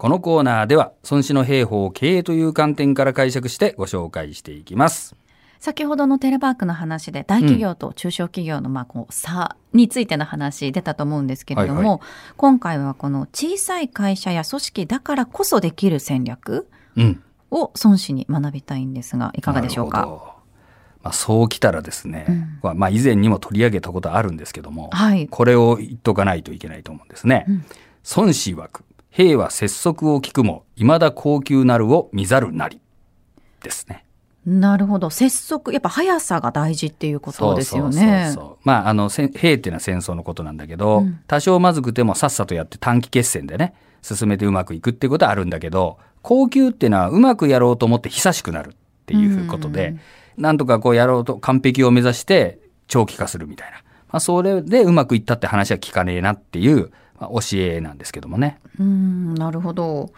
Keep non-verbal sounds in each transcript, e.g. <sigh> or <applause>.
このコーナーでは、孫子の兵法を経営という観点から解釈してご紹介していきます。先ほどのテレワークの話で大企業と中小企業のまあこう差についての話出たと思うんですけれども、はいは今回はこの小さい会社や組織だからこそできる戦略うん。を孫子に学びたいんですがいかがでしょうか？なるほどまあ、そうきたらですね、うんまあまあ以前にも取り上げたことあるんですけども、はいこれを言っとかないといけないと思うんですね。うん孫子曰く、兵は拙速を聞くも、未だ高級なるを見ざるなり。ですね。なるほど拙速やっぱ速さが大事っていうことですよねそうそうそうまあ、あの、兵っていうのは戦争のことなんだけど、うん多少まずくてもさっさとやって短期決戦でね、進めてうまくいくっていうことはあるんだけど、高級っていうのはうまくやろうと思って久しくなるっていうことで、なんとかこうやろうと完璧を目指して長期化するみたいな。まあ、それでうまくいったって話は聞かねえなっていう、まあ、教えなんですけどもね。うんなるほど。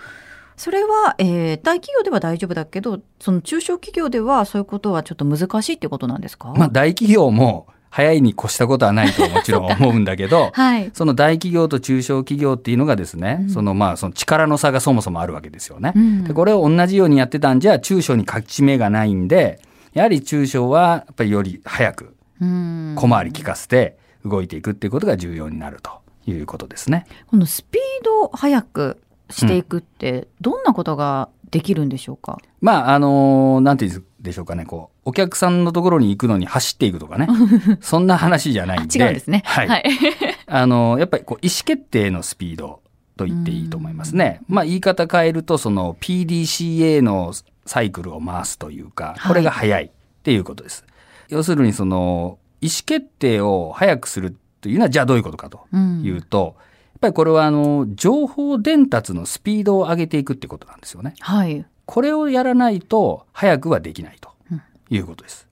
それは、えー大企業では大丈夫だけどその中小企業ではそういうことはちょっと難しいってことなんですか、まあ、大企業も早いに越したことはないともちろん <laughs> 思うんだけど、はい。その大企業と中小企業っていうのがですね、うん。そのまあその力の差がそもそもあるわけですよね。うん。でこれを同じようにやってたんじゃ中小に勝ち目がないんで、やはり中小はやっぱりより早くうん。小回り利かせて動いていくっていうことが重要になるということですね。このスピードを速くしていくってどんなことができるんでしょうか、まああのなんていうんでしょうかね、こうお客さんのところに行くのに走っていくとかね、<laughs> そんな話じゃないんで。違うんですねはい。はい、<laughs> あの、やっぱりこう意思決定のスピードと言っていいと思いますね。まあ言い方変えると、その PDCA のサイクルを回すというか、これが早いっていうことです。要するにその意思決定を早くするというのはじゃあどういうことかとうん。いうと、やっぱりこれはあの、情報伝達のスピードを上げていくってことなんですよね。はい。これをやらないと早くはできないとうん。いうことです。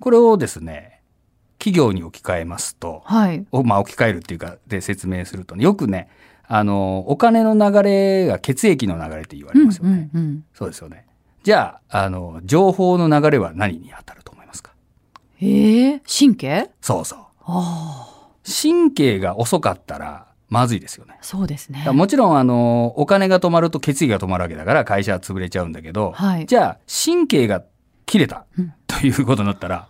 これをですね、企業に置き換えますと、はい。をまあ、置き換えるっていうかで説明するとねよくねあのお金の流れが血液の流れって言われますよね、うんうんうん。そうですよね。じゃああの情報の流れは何に当たると思いますか？ええ神経？そうそう。ああ神経が遅かったらまずいですよね。そうですね。もちろんあのお金が止まると血液が止まるわけだから会社は潰れちゃうんだけど、はい。じゃあ神経が切れたうん。ということになったら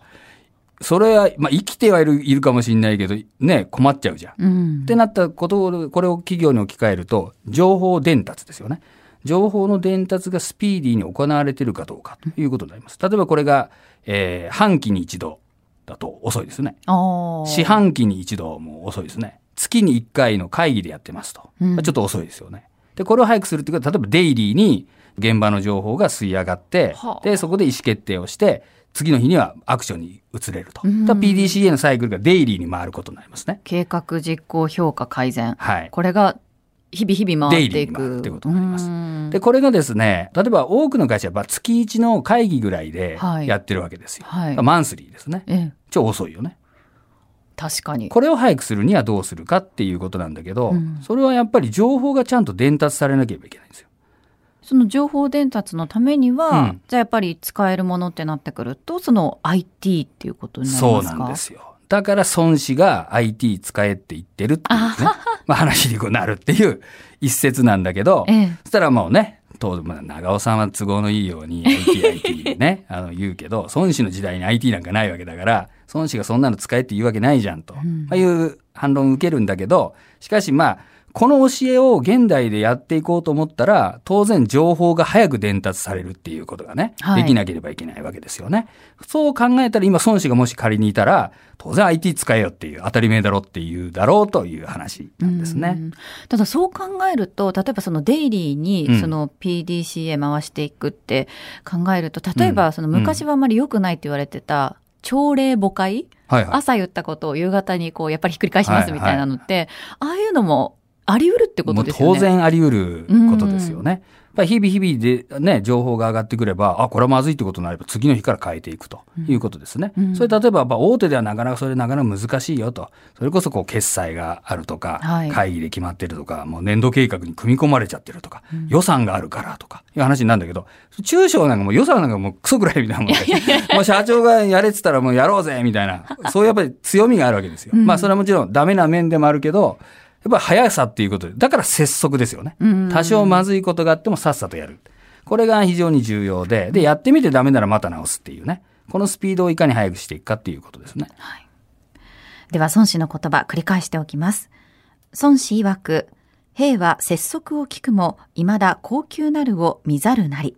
それは、まあ、生きてはいるいるかもしれないけどね困っちゃうじゃん。うん。ってなったことを、これを企業に置き換えると、情報伝達ですよね。情報の伝達がスピーディーに行われているかどうかということになります。例えばこれが、えー半期に一度だと遅いですね。四半期に一度も遅いですね。月に一回の会議でやってますと。うんまあちょっと遅いですよね。で、これを早くするっていうことは、例えばデイリーに現場の情報が吸い上がっては、あで、そこで意思決定をして、次の日にはアクションに移れると。うん PDCA のサイクルがデイリーに回ることになりますね。計画実行評価改善はい。これが日々日々回っていくってことになりますうんで、これがですね、例えば多くの会社はまあ月1の会議ぐらいではいやってるわけですよ。はいマンスリーですね。ええ超遅いよね。確かにこれを早くするにはどうするかっていうことなんだけど、うんそれはやっぱり情報がちゃんと伝達されなければいけないんですよ。その情報伝達のためには、うんじゃあやっぱり使えるものってなってくるとその IT っていうことになりそうますか？なんですよ。だから孫子が IT 使えって言ってるっていうね、まあ話にこうなるっていう一節なんだけど、ええ。そしたらもうね、当まあ、長尾さんは都合のいいように IT、IT ね、あの言うけど、孫子の時代に IT なんかないわけだから、孫子がそんなの使えって言うわけないじゃんと、ん。まあ、いう反論を受けるんだけど、しかしまあ、この教えを現代でやっていこうと思ったら、当然情報が早く伝達されるっていうことがね、はいできなければいけないわけですよね。そう考えたら今孫子がもし仮にいたら、当然 IT 使えよっていう当たり前だろっていうだろうという話なんですね。うんただそう考えると例えばそのデイリーうんにその PDCA 回していくって考えると例えばその昔はあまり良くないって言われてた朝礼誤解、はいはい。朝言ったことを夕方にこうやっぱりひっくり返しますみたいなのって、ああいうのもあり得るってことですよね。当然あり得ることですよね。やっぱり日々日々でね、情報が上がってくれば、あ、これはまずいってことになれば次の日から変えていくということですね。うんそれ例えばやっぱ大手ではなかなかそれなかなか難しいよと。それこそこう決済があるとか、はい会議で決まってるとか、もう年度計画に組み込まれちゃってるとか、予算があるからとかいう話になるんだけど、中小なんかもう予算なんかもうクソぐらいみたいなもんで、<laughs> もう社長がやれって言ったらもうやろうぜみたいな、そういうやっぱり強みがあるわけですよ。うんまあそれはもちろんダメな面でもあるけど、っぱり速さっていうことで、だから拙速ですよね。多少まずいことがあってもさっさとやる。これが非常に重要で、で、やってみてダメならまた直すっていうね。このスピードをいかに速くしていくかっていうことですね。はい、では、孫子の言葉繰り返しておきます。孫子曰く、兵は拙速を聞くも、未だ高級なるを見ざるなり。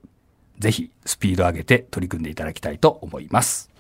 ぜひ、スピード上げて取り組んでいただきたいと思います。